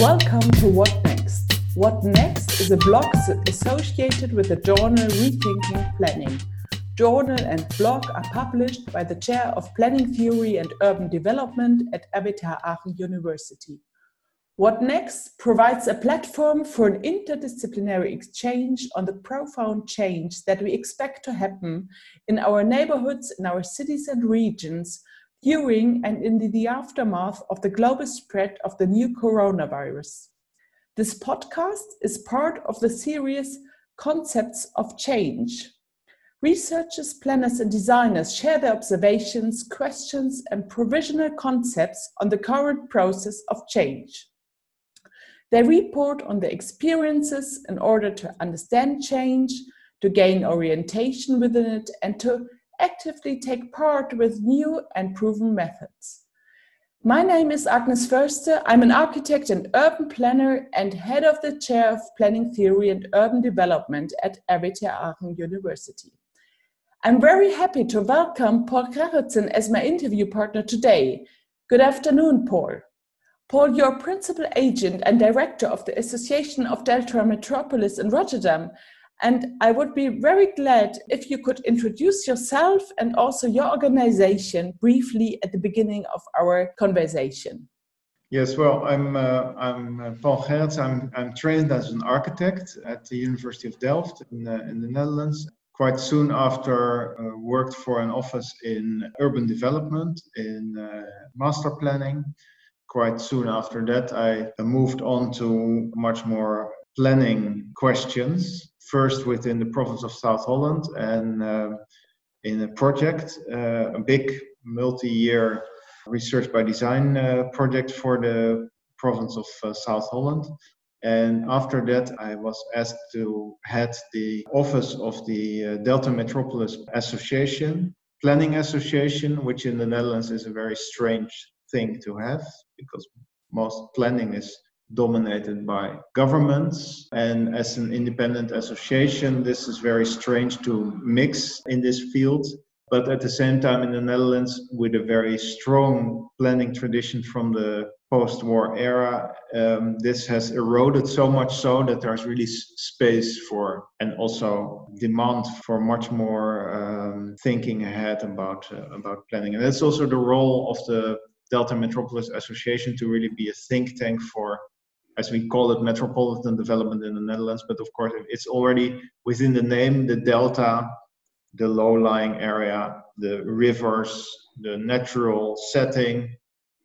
Welcome to What Next. What Next is a blog associated with the journal Rethinking Planning. Journal and blog are published by the Chair of Planning Theory and Urban Development at RWTH Aachen University. What Next provides a platform for an interdisciplinary exchange on the profound change that we expect to happen in our neighborhoods, in our cities and regions during and in the aftermath of the global spread of the new coronavirus. This podcast is part of the series Concepts of Change. Researchers, planners, and designers share their observations, questions, and provisional concepts on the current process of change. They report on their experiences in order to understand change, to gain orientation within it, and to actively take part with new and proven methods. My name is Agnes Förster. I'm an architect and urban planner and head of the chair of planning theory and urban development at RWTH Aachen University. I'm very happy to welcome Paul Gerritsen as my interview partner today. Good afternoon, Paul. Paul, you're principal agent and director of the Association of Delta Metropolis in Rotterdam. And I would be very glad if you could introduce yourself and also your organization briefly at the beginning of our conversation. Yes, well, I'm, uh, I'm uh, Paul Gerrits. I'm, I'm trained as an architect at the University of Delft in, uh, in the Netherlands. Quite soon after, uh, worked for an office in urban development, in uh, master planning, quite soon after that, I moved on to much more planning questions, first within the province of South Holland and uh, in a project, uh, a big multi year research by design uh, project for the province of uh, South Holland. And after that, I was asked to head the office of the Delta Metropolis Association, Planning Association, which in the Netherlands is a very strange thing to have because most planning is dominated by governments. And as an independent association, this is very strange to mix in this field. But at the same time, in the Netherlands, with a very strong planning tradition from the post war era, um, this has eroded so much so that there's really space for and also demand for much more um, thinking ahead about, uh, about planning. And that's also the role of the Delta Metropolis Association to really be a think tank for, as we call it, metropolitan development in the Netherlands. But of course, it's already within the name the Delta, the low lying area, the rivers, the natural setting,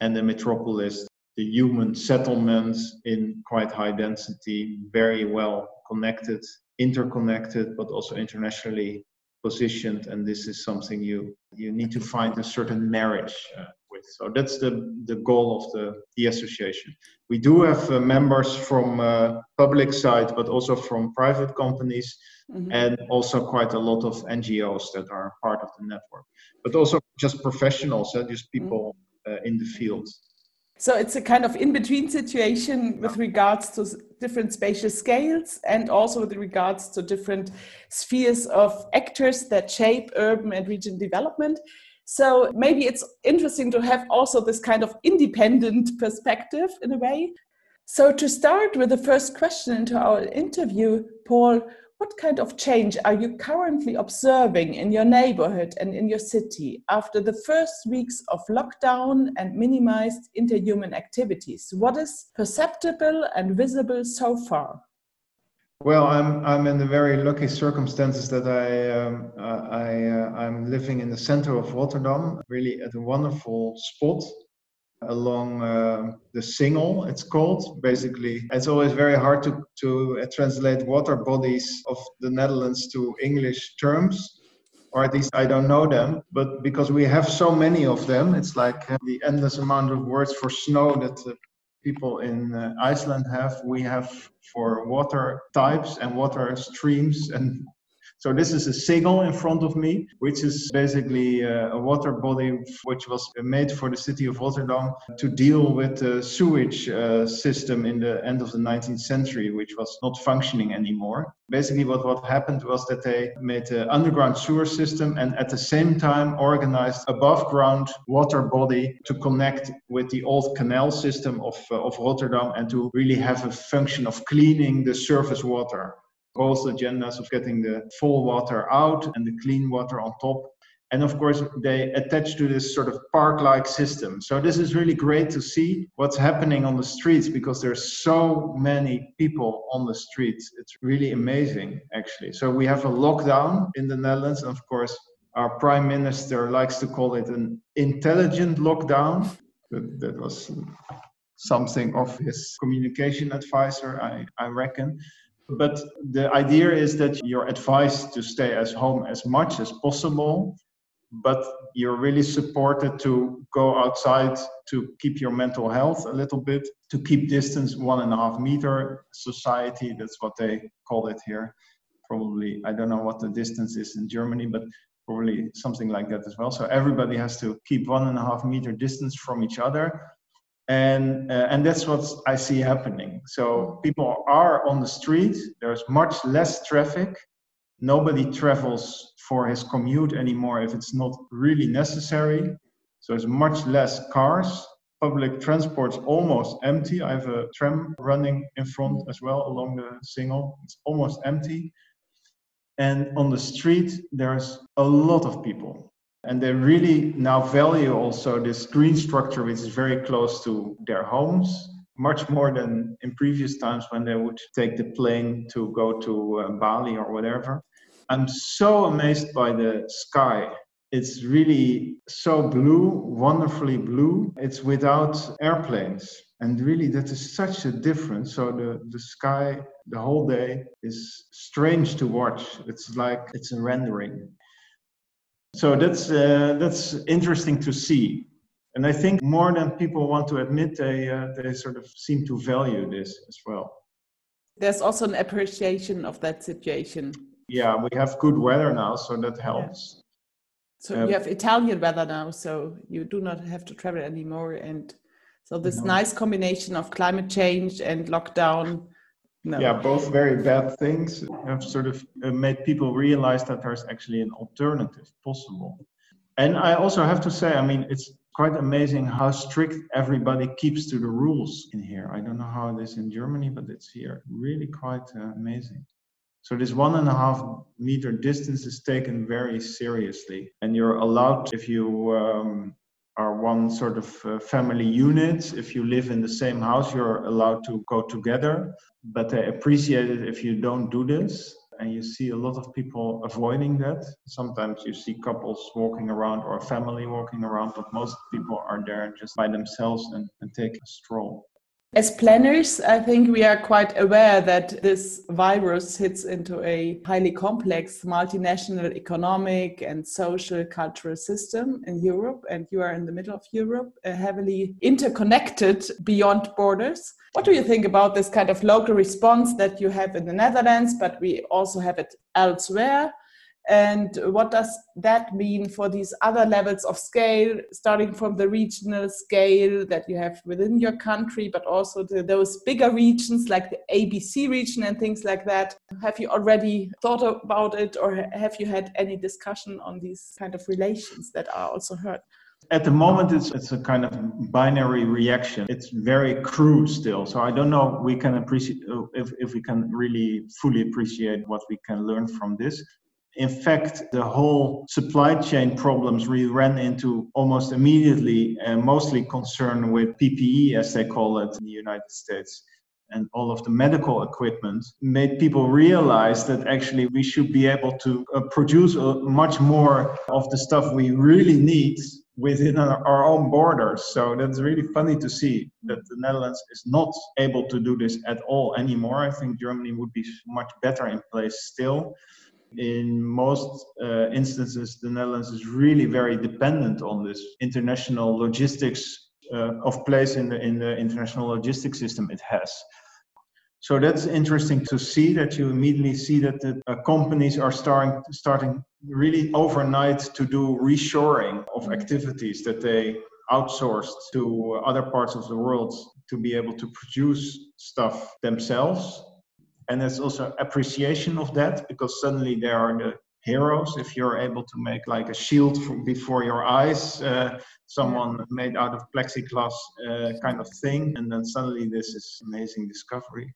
and the metropolis, the human settlements in quite high density, very well connected, interconnected, but also internationally positioned. And this is something you you need to find a certain marriage uh, with. So that's the, the goal of the, the association. We do have uh, members from uh, public side, but also from private companies, mm-hmm. and also quite a lot of NGOs that are part of the network, but also just professionals, uh, just people mm-hmm. in the field. So it's a kind of in-between situation with regards to different spatial scales and also with regards to different spheres of actors that shape urban and region development. So maybe it's interesting to have also this kind of independent perspective in a way. So to start with the first question into our interview, Paul, what kind of change are you currently observing in your neighborhood and in your city after the first weeks of lockdown and minimized interhuman activities? What is perceptible and visible so far? Well, I'm I'm in the very lucky circumstances that I um, I uh, I'm living in the center of Rotterdam, really at a wonderful spot along uh, the Singel. It's called basically. It's always very hard to to uh, translate water bodies of the Netherlands to English terms. Or at least I don't know them, but because we have so many of them, it's like uh, the endless amount of words for snow that uh, people in uh, Iceland have. We have for water types and water streams and So this is a Singel in front of me, which is basically uh, a water body which was made for the city of Rotterdam to deal with the sewage uh, system in the end of the 19th century, which was not functioning anymore. Basically, what, what happened was that they made an underground sewer system and at the same time organized above ground water body to connect with the old canal system of, uh, of Rotterdam and to really have a function of cleaning the surface water both agendas of getting the full water out and the clean water on top. And of course, they attach to this sort of park like system. So, this is really great to see what's happening on the streets because there's so many people on the streets. It's really amazing, actually. So, we have a lockdown in the Netherlands. And of course, our prime minister likes to call it an intelligent lockdown. That, was something of his communication advisor, I, I reckon. But the idea is that you're advised to stay at home as much as possible, but you're really supported to go outside to keep your mental health a little bit, to keep distance one and a half meter society. That's what they call it here. Probably, I don't know what the distance is in Germany, but probably something like that as well. So everybody has to keep one and a half meter distance from each other and uh, and that's what I see happening. So people are on the street. There's much less traffic. Nobody travels for his commute anymore if it's not really necessary. So there's much less cars. Public transport's almost empty. I have a tram running in front as well along the Singel. It's almost empty. And on the street, there's a lot of people. And they really now value also this green structure, which is very close to their homes, much more than in previous times when they would take the plane to go to uh, Bali or whatever. I'm so amazed by the sky. It's really so blue, wonderfully blue. It's without airplanes. And really, that is such a difference. So, the, the sky the whole day is strange to watch. It's like it's a rendering. So that's uh, that's interesting to see, and I think more than people want to admit, they uh, they sort of seem to value this as well. There's also an appreciation of that situation. Yeah, we have good weather now, so that helps. Yeah. So uh, you have Italian weather now, so you do not have to travel anymore, and so this no. nice combination of climate change and lockdown no. Yeah, both very bad things have sort of uh, made people realize that there's actually an alternative possible. And I also have to say, I mean, it's quite amazing how strict everybody keeps to the rules in here. I don't know how it is in Germany, but it's here really quite uh, amazing. So this one and a half meter distance is taken very seriously, and you're allowed if you um, are one sort of uh, family unit. If you live in the same house, you're allowed to go together, but they appreciate it if you don't do this. And you see a lot of people avoiding that. Sometimes you see couples walking around or a family walking around, but most people are there just by themselves and, and take a stroll. As planners, I think we are quite aware that this virus hits into a highly complex multinational economic and social cultural system in Europe, and you are in the middle of Europe, uh, heavily interconnected beyond borders. What do you think about this kind of local response that you have in the Netherlands, but we also have it elsewhere? And what does that mean for these other levels of scale, starting from the regional scale that you have within your country, but also those bigger regions like the ABC region and things like that? Have you already thought about it, or have you had any discussion on these kind of relations that are also heard? At the moment, it's, it's a kind of binary reaction. It's very crude still. So I don't know we can appreciate if, if we can really fully appreciate what we can learn from this. In fact, the whole supply chain problems we ran into almost immediately and mostly concerned with PPE, as they call it in the United States. And all of the medical equipment made people realize that actually we should be able to uh, produce uh, much more of the stuff we really need within our own borders. So that's really funny to see that the Netherlands is not able to do this at all anymore. I think Germany would be much better in place still in most uh, instances, the Netherlands is really very dependent on this international logistics uh, of place in the in the international logistics system it has. So that's interesting to see that you immediately see that the uh, companies are starting starting really overnight to do reshoring of activities that they outsourced to other parts of the world to be able to produce stuff themselves. And there's also appreciation of that because suddenly they are the heroes if you're able to make like a shield for, before your eyes, uh, someone made out of plexiglass uh, kind of thing, and then suddenly this is amazing discovery.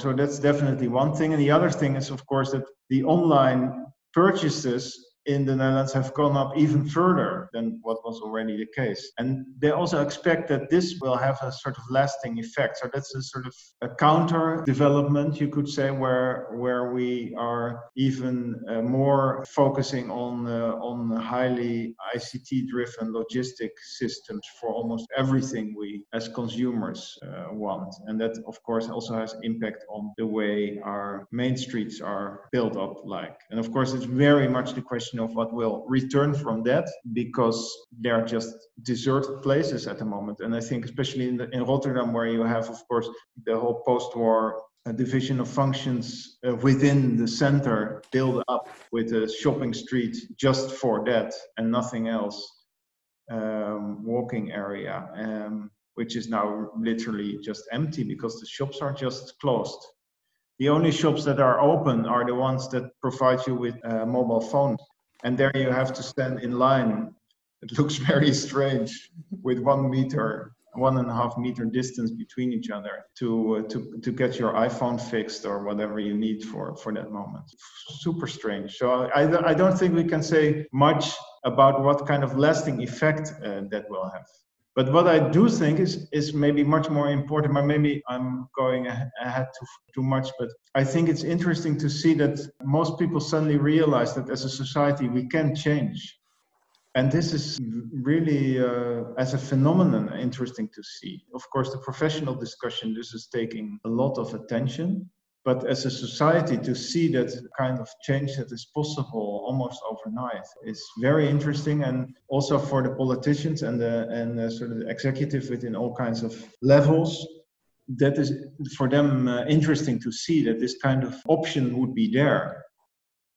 So that's definitely one thing. And the other thing is, of course, that the online purchases in the Netherlands have gone up even further than what was already the case. And they also expect that this will have a sort of lasting effect. So that's a sort of a counter development, you could say, where where we are even uh, more focusing on uh, on highly ICT-driven logistic systems for almost everything we as consumers uh, want. And that, of course, also has impact on the way our main streets are built up like. And of course, it's very much the question of what will return from that because they're just deserted places at the moment. And I think, especially in, the, in Rotterdam, where you have, of course, the whole post war uh, division of functions uh, within the center built up with a shopping street just for that and nothing else, um, walking area. Um, which is now literally just empty because the shops are just closed. The only shops that are open are the ones that provide you with a mobile phone and there you have to stand in line. It looks very strange with one meter, one and a half meter distance between each other to uh, to to get your iPhone fixed or whatever you need for for that moment. Super strange. So I I don't think we can say much about what kind of lasting effect uh, that will have. But what I do think is is maybe much more important. But maybe I'm going ahead too too much. But I think it's interesting to see that most people suddenly realize that as a society we can change, and this is really uh, as a phenomenon interesting to see. Of course, the professional discussion this is taking a lot of attention but as a society to see that kind of change that is possible almost overnight is very interesting. And also for the politicians and the and the sort of the executive within all kinds of levels that is for them uh, interesting to see that this kind of option would be there.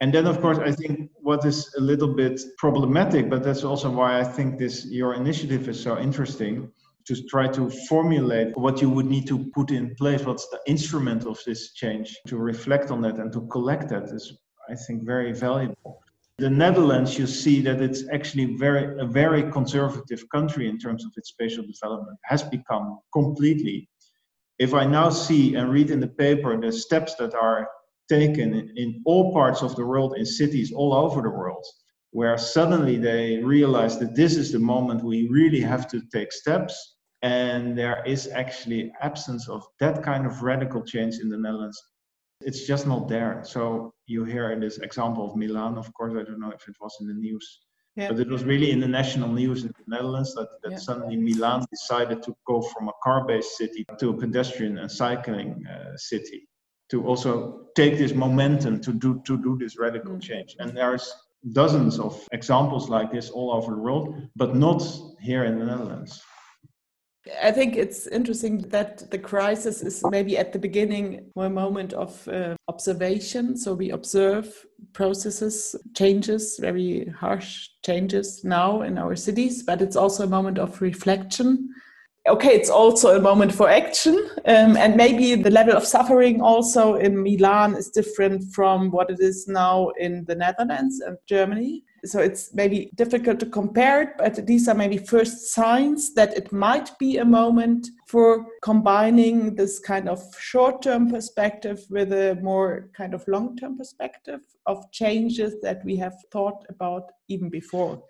And then of course i think what is a little bit problematic but that's also why i think this your initiative is so interesting to try to formulate what you would need to put in place, what's the instrument of this change, to reflect on that and to collect that is, I think, very valuable. The Netherlands, you see that it's actually very a very conservative country in terms of its spatial development, has become completely. If I now see and read in the paper the steps that are taken in, in all parts of the world, in cities all over the world, where suddenly they realize that this is the moment we really have to take steps and there is actually absence of that kind of radical change in the netherlands it's just not there so you hear in this example of milan of course i don't know if it was in the news yeah. but it was really in the national news in the netherlands that, that yeah. suddenly milan decided to go from a car-based city to a pedestrian and cycling uh, city to also take this momentum to do to do this radical mm. change and there's dozens of examples like this all over the world, but not here in the Netherlands. I think it's interesting that the crisis is maybe at the beginning a moment of uh, observation. So we observe processes, changes, very harsh changes now in our cities, but it's also a moment of reflection okay, it's also a moment for action. Um, and maybe the level of suffering also in Milan is different from what it is now in the Netherlands and Germany. So it's maybe difficult to compare it, but these are maybe first signs that it might be a moment for combining this kind of short term perspective with a more kind of long term perspective of changes that we have thought about even before.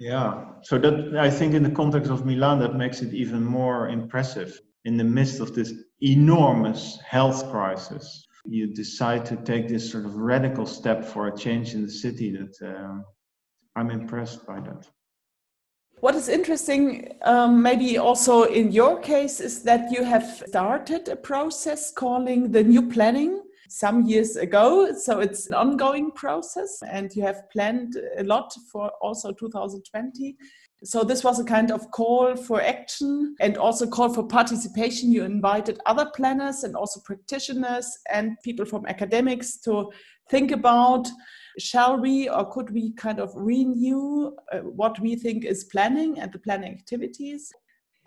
Yeah, so that I think in the context of Milan, that makes it even more impressive. In the midst of this enormous health crisis, you decide to take this sort of radical step for a change in the city. That um, I'm impressed by that. What is interesting, um, maybe also in your case, is that you have started a process calling the new planning some years ago. So it's an ongoing process, and you have planned a lot for also 2020. So this was a kind of call for action and also call for participation. You invited other planners and also practitioners and people from academics to think about shall we or could we kind of renew uh, what we think is planning and the planning activities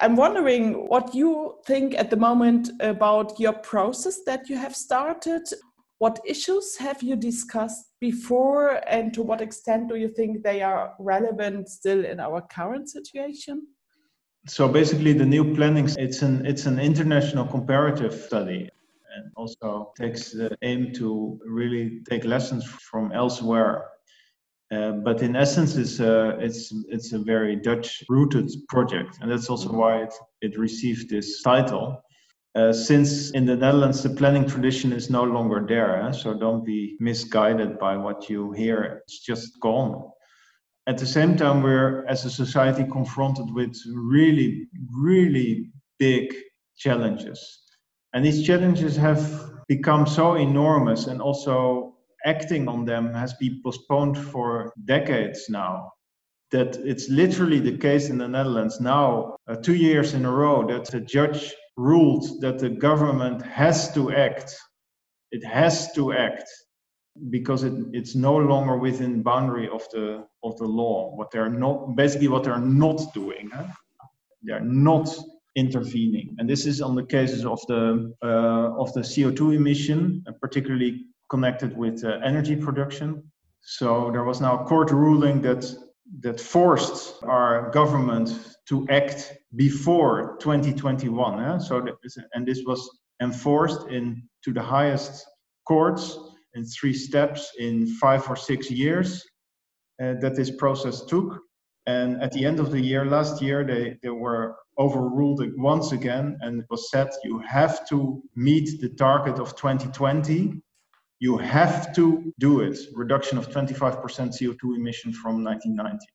I'm wondering what you think at the moment about your process that you have started. What issues have you discussed before, and to what extent do you think they are relevant still in our current situation? So basically, the new planning it's an it's an international comparative study, and also takes the aim to really take lessons from elsewhere uh, but in essence, it's a, it's, it's a very Dutch rooted project. And that's also why it, it received this title. Uh, since in the Netherlands, the planning tradition is no longer there. Eh? So don't be misguided by what you hear. It's just gone. At the same time, we're as a society confronted with really, really big challenges. And these challenges have become so enormous and also acting on them has been postponed for decades now. That it's literally the case in the Netherlands now, uh, two years in a row, that the judge ruled that the government has to act. It has to act because it, it's no longer within boundary of the of the law. What they're not basically what they're not doing. Huh? They're not intervening, and this is on the cases of the uh, of the CO2 emission, particularly connected with uh, energy production. So there was now a court ruling that that forced our government to act before 2021. Eh? So and this was enforced in to the highest courts in three steps in five or six years uh, that this process took. And at the end of the year, last year, they, they were overruled once again, and it was said you have to meet the target of 2020 you have to do it. Reduction of 25% CO2 emission from 1990.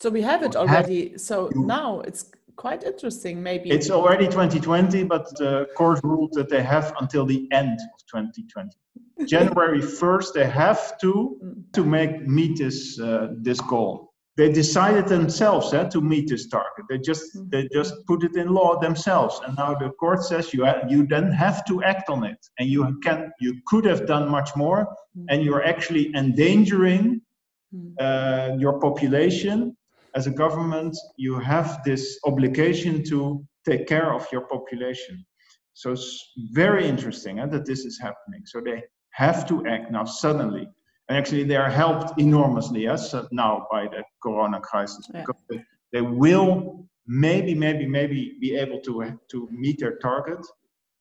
So we have it already. So now it's quite interesting. Maybe it's already 2020, but the court ruled that they have until the end of 2020. January 1st, they have to mm. to make meet this uh, this goal they decided themselves eh, to meet this target. They just mm-hmm. they just put it in law themselves, and now the court says you ha- you then have to act on it, and you can you could have done much more, mm-hmm. and you're actually endangering mm-hmm. uh, your population. As a government, you have this obligation to take care of your population. So it's very interesting eh, that this is happening. So they have to act now suddenly actually, they are helped enormously yes, now by the corona crisis yeah. because they, they will maybe, maybe, maybe be able to, to meet their target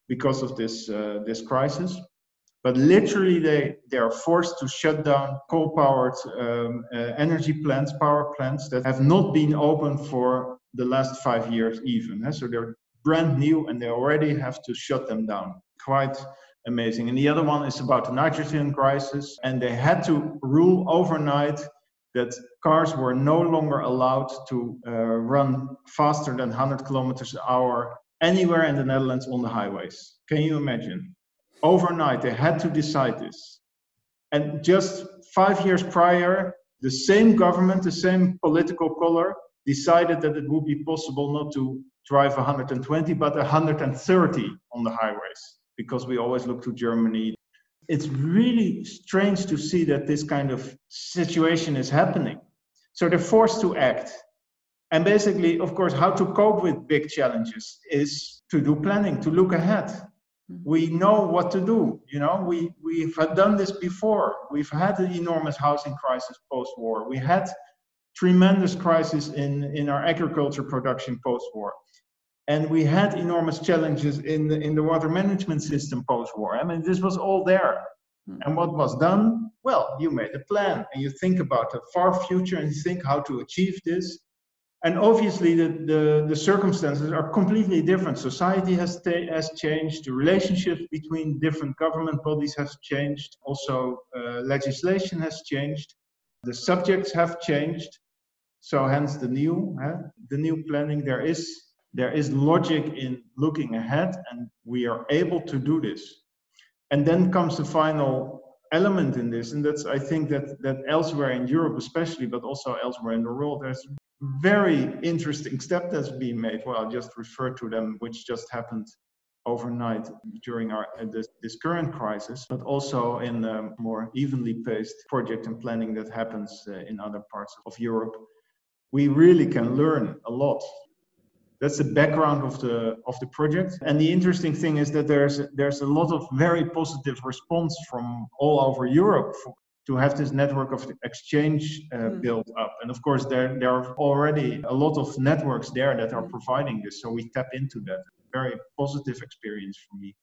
because of this, uh, this crisis. But literally, they, they are forced to shut down coal powered um, uh, energy plants, power plants that have not been open for the last five years, even. Eh? So they're brand new and they already have to shut them down. Quite amazing. And the other one is about the nitrogen crisis. And they had to rule overnight that cars were no longer allowed to uh, run faster than 100 kilometers an hour anywhere in the Netherlands on the highways. Can you imagine? Overnight, they had to decide this. And just five years prior, the same government, the same political color, decided that it would be possible not to drive 120 but 130 on the highways because we always look to Germany. It's really strange to see that this kind of situation is happening. So they're forced to act. And basically, of course, how to cope with big challenges is to do planning, to look ahead. Mm-hmm. We know what to do. You know, we, we've done this before. We've had an enormous housing crisis post war. We had tremendous crisis in, in our agriculture production post war and we had enormous challenges in the, in the water management system post-war. I mean, this was all there. Mm. And what was done? Well, you made a plan and you think about the far future and you think how to achieve this. And obviously, the, the, the circumstances are completely different. Society has, has changed, the relationships between different government bodies has changed, also, uh, legislation has changed, the subjects have changed. So, hence the new, the new planning. There is there is logic in looking ahead and we are able to do this and then comes the final element in this and that's i think that that elsewhere in europe especially but also elsewhere in the world there's very interesting step that's being made. Well, I'll just refer to them, which just happened overnight during our uh, this, this, current crisis, but also in the more evenly paced project and planning that happens uh, in other parts of Europe. We really can learn a lot. That's the background of the of the project. And the interesting thing is that there's there's a lot of very positive response from all over Europe to have this network of exchange uh, mm. built up. And of course, there, there are already a lot of networks there that are hmm. providing this. So we tap into that. Very positive experience for me.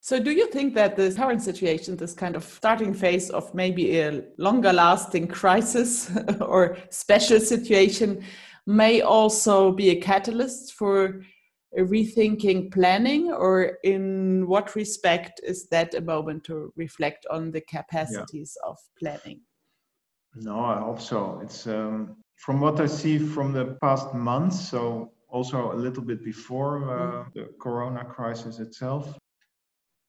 So, do you think that the current situation, this kind of starting phase of maybe a longer lasting crisis or special situation, may also be a catalyst for rethinking planning or in what respect is that a moment to reflect on the capacities yeah. of planning no i hope so it's um, from what i see from the past months so also a little bit before uh, mm. the corona crisis itself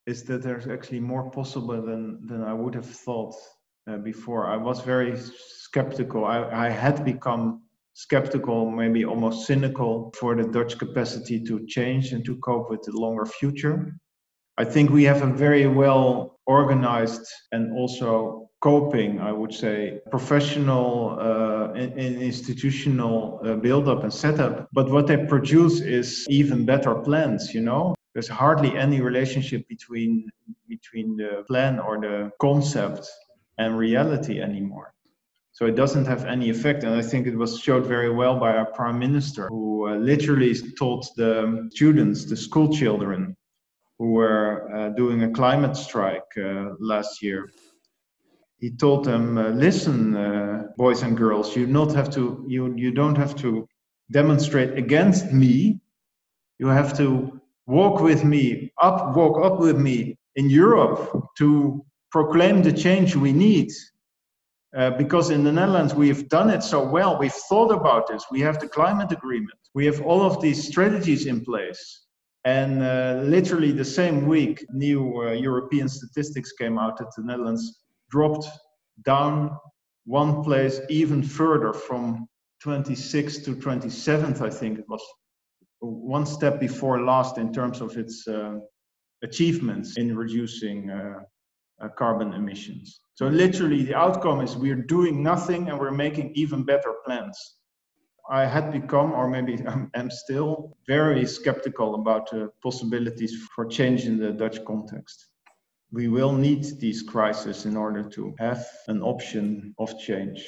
is that there's actually more possible than than i would have thought uh, before i was very skeptical I, I had become skeptical, maybe almost cynical for the Dutch capacity to change and to cope with the longer future. I think we have a very well organized and also coping, I would say, professional uh, and, institutional uh, build-up and setup. But what they produce is even better plans. You know, there's hardly any relationship between between the plan or the concept and reality anymore. So it doesn't have any effect. And I think it was showed very well by our prime minister, who uh, literally told the students, the school children, who were uh, doing a climate strike uh, last year. He told them, uh, "Listen, uh, boys and girls, you not have to. You you don't have to demonstrate against me. You have to walk with me up, walk up with me in Europe to proclaim the change we need." Uh, because in the Netherlands we've done it so well, we've thought about this, we have the climate agreement, we have all of these strategies in place. And uh, literally the same week, new uh, European statistics came out that the Netherlands dropped down one place even further from 26th to 27th, I think it was. One step before last in terms of its uh, achievements in reducing uh, uh, carbon emissions. So literally the outcome is we're doing nothing and we're making even better plans. I had become, or maybe I'm still, very skeptical about the possibilities for change in the Dutch context. We will need these crises in order to have an option of change.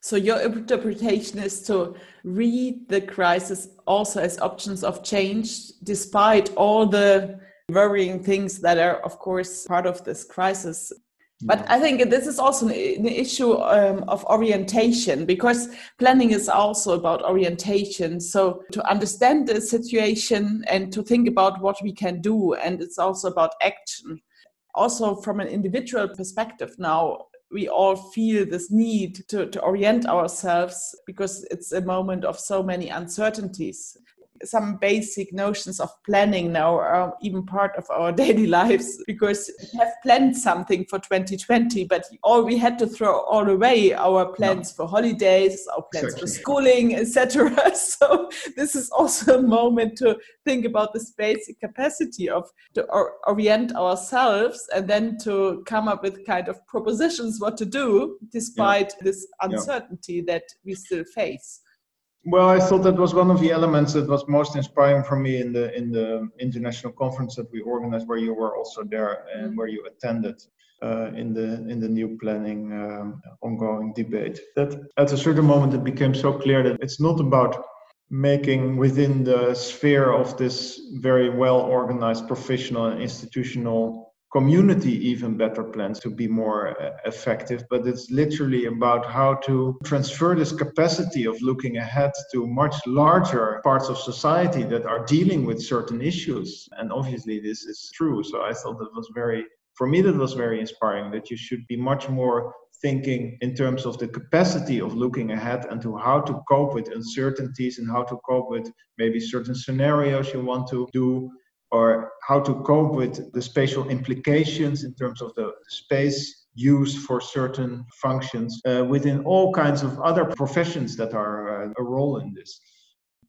So your interpretation is to read the crisis also as options of change, despite all the worrying things that are, of course, part of this crisis. But I think this is also an issue um, of orientation because planning is also about orientation. So to understand the situation and to think about what we can do, and it's also about action. Also, from an individual perspective, now we all feel this need to, to orient ourselves because it's a moment of so many uncertainties some basic notions of planning now are even part of our daily lives because we have planned something for 2020, but all we had to throw all away our plans no. for holidays, our plans for schooling, etc. So this is also a moment to think about this basic capacity of to or orient ourselves and then to come up with kind of propositions what to do despite yeah. this uncertainty yeah. that we still face. Well, I thought that was one of the elements that was most inspiring for me in the in the international conference that we organized, where you were also there and mm-hmm. where you attended uh, in the in the new planning um, ongoing debate. That at a certain moment it became so clear that it's not about making within the sphere of this very well organized professional and institutional community even better plans to be more uh, effective but it's literally about how to transfer this capacity of looking ahead to much larger parts of society that are dealing with certain issues. And obviously this is true. So i thought that was very for me that was very inspiring that you should be much more thinking in terms of the capacity of looking ahead and to how to cope with uncertainties and how to cope with maybe certain scenarios you want to do or how to cope with the spatial implications in terms of the space used for certain functions uh, within all kinds of other professions that are uh, a role in this.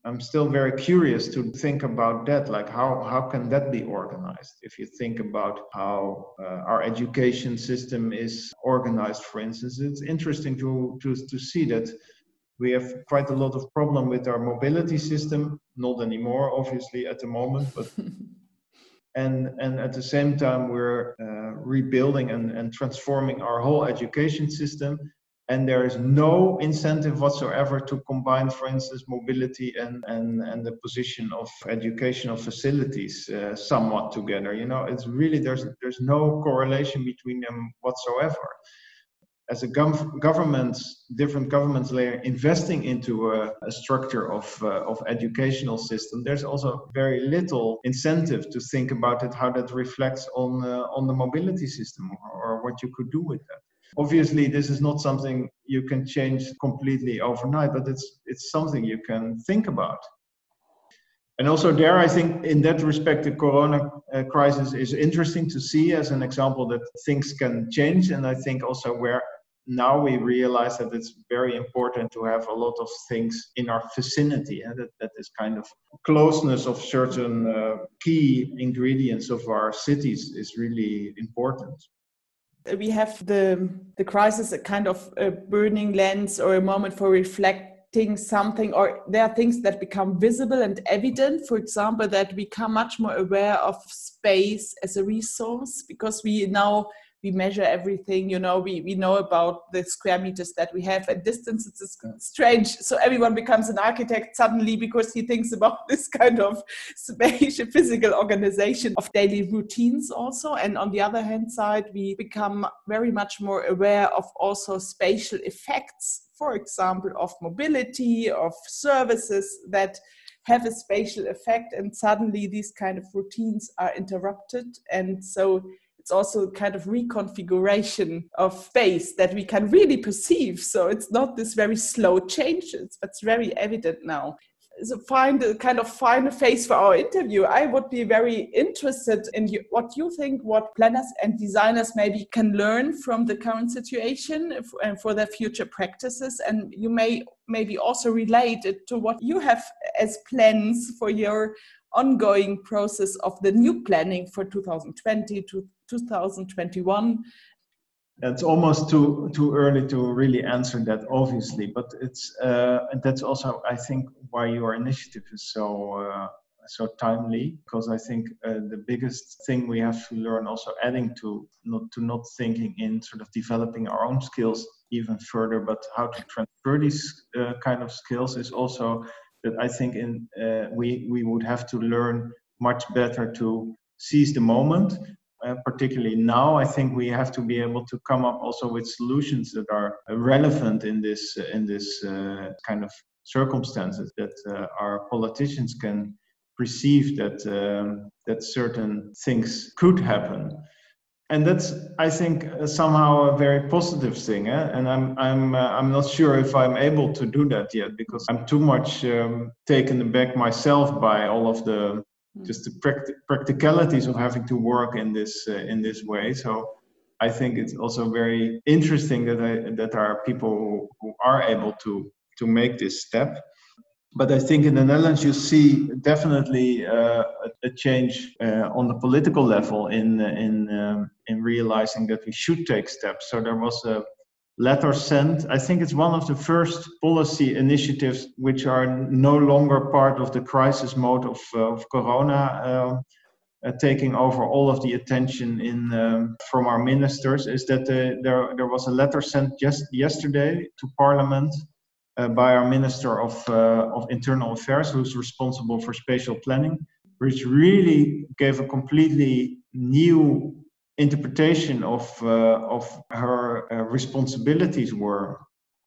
I'm still very curious to think about that. Like, how, how can that be organized? If you think about how uh, our education system is organized, for instance, it's interesting to, to, to see that we have quite a lot of problem with our mobility system. Not anymore, obviously, at the moment, but and and at the same time we're uh, rebuilding and, and transforming our whole education system. And there is no incentive whatsoever to combine for instance mobility and and, and the position of educational facilities uh, somewhat together you know? It's really there's there's no correlation between them whatsoever as a gov- government, different governments layer investing into a, a structure of, uh, of educational system, there's also very little incentive to think about it, how that reflects on, uh, on the mobility system or, or what you could do with that. Obviously, this is not something you can change completely overnight, but it's, it's something you can think about. And also there, I think in that respect, the Corona uh, crisis is interesting to see as an example that things can change. And I think also where now we realize that it's very important to have a lot of things in our vicinity and that, that is kind of closeness of certain uh, key ingredients of our cities is really important. We have the the crisis a kind of a burning lens or a moment for reflecting something or there are things that become visible and evident. For example that we become much more aware of space as a resource because we now we measure everything you know we, we know about the square meters that we have at distance it's strange. So everyone becomes an architect suddenly because he thinks about this kind of spatial physical organization of daily routines also. And on the other hand side we become very much more aware of also spatial effects for example of mobility of services that have a spatial effect. And suddenly these kind of routines are interrupted. And so it's also kind of reconfiguration of space that we can really perceive. So it's not this very slow changes, but it's very evident now. So find a kind of find a face for our interview. I would be very interested in you, what you think, what planners and designers maybe can learn from the current situation and for their future practices. And you may maybe also relate it to what you have as plans for your ongoing process of the new planning for 2020 to 2021 it's almost too too early to really answer that obviously but it's uh, that's also i think why your initiative is so uh, so timely because i think uh, the biggest thing we have to learn also adding to not to not thinking in sort of developing our own skills even further but how to transfer these uh, kind of skills is also that I think in uh, we we would have to learn much better to seize the moment. Uh, particularly now, I think we have to be able to come up also with solutions that are relevant in this in this uh, kind of circumstances that uh, our politicians can perceive that um, that certain things could happen and that's I think somehow a very positive thing. Eh? And I'm I'm uh, I'm not sure if I'm able to do that yet because I'm too much um, taken aback myself by all of the. Just the practi- practicalities of having to work in this uh, in this way. So I think it's also very interesting that I, that there are people who, who are able to to make this step but I think in the Netherlands you see definitely uh, a, change uh, on the political level in in um, in realizing that we should take steps. So there was a letter sent. I think it's one of the first policy initiatives which are no longer part of the crisis mode of, uh, of Corona. Uh, uh, taking over all of the attention in um, from our ministers is that uh, there there was a letter sent just yesterday to Parliament uh, by our Minister of, uh, of Internal Affairs, who's responsible for spatial planning, which really gave a completely new interpretation of, uh, of her uh, responsibilities were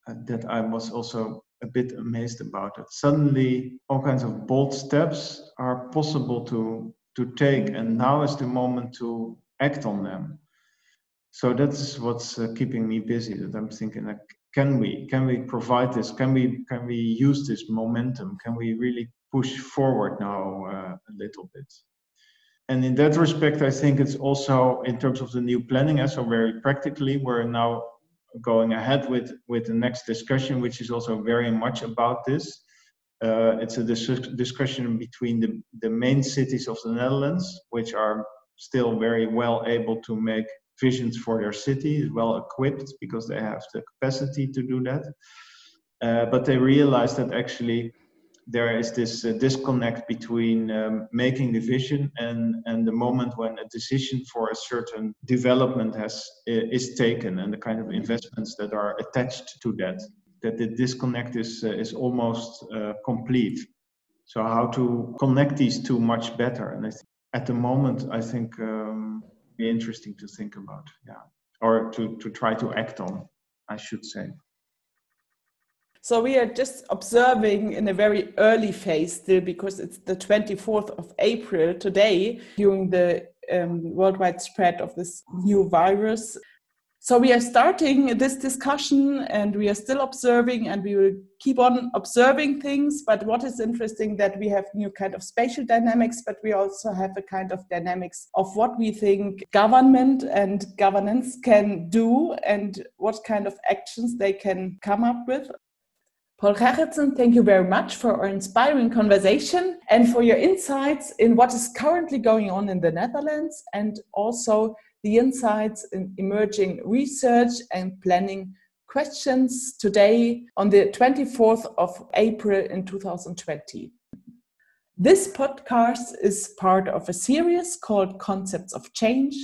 uh, that I was also a bit amazed about it. Suddenly, all kinds of bold steps are possible to, to take, and now is the moment to act on them. So that's what's uh, keeping me busy. That I'm thinking, like, can we can we provide this can we can we use this momentum can we really push forward now uh, a little bit and in that respect, I think it's also in terms of the new planning, so very practically, we're now going ahead with, with the next discussion, which is also very much about this. Uh, it's a dis discussion between the, the main cities of the Netherlands, which are still very well able to make visions for their city, well equipped because they have the capacity to do that. Uh, but they realize that actually there is this uh, disconnect between um, making the vision and, and the moment when a decision for a certain development has is taken and the kind of investments that are attached to that that the disconnect is uh, is almost uh, complete. So how to connect these two much better and at the moment i think um, be interesting to think about yeah or to to try to act on i should say so we are just observing in a very early phase still because it's the 24th of April today during the um, worldwide spread of this new virus. So we are starting this discussion and we are still observing and we will keep on observing things. But what is interesting that we have new kind of spatial dynamics, but we also have a kind of dynamics of what we think government and governance can do and what kind of actions they can come up with. Paul Gerritsen, thank you very much for our inspiring conversation and for your insights in what is currently going on in the Netherlands and also the insights in emerging research and planning questions today on the 24th of April in 2020. This podcast is part of a series called Concepts of Change,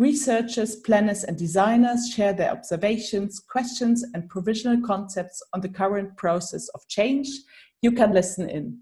Researchers, planners, and designers share their observations, questions, and provisional concepts on the current process of change. You can listen in.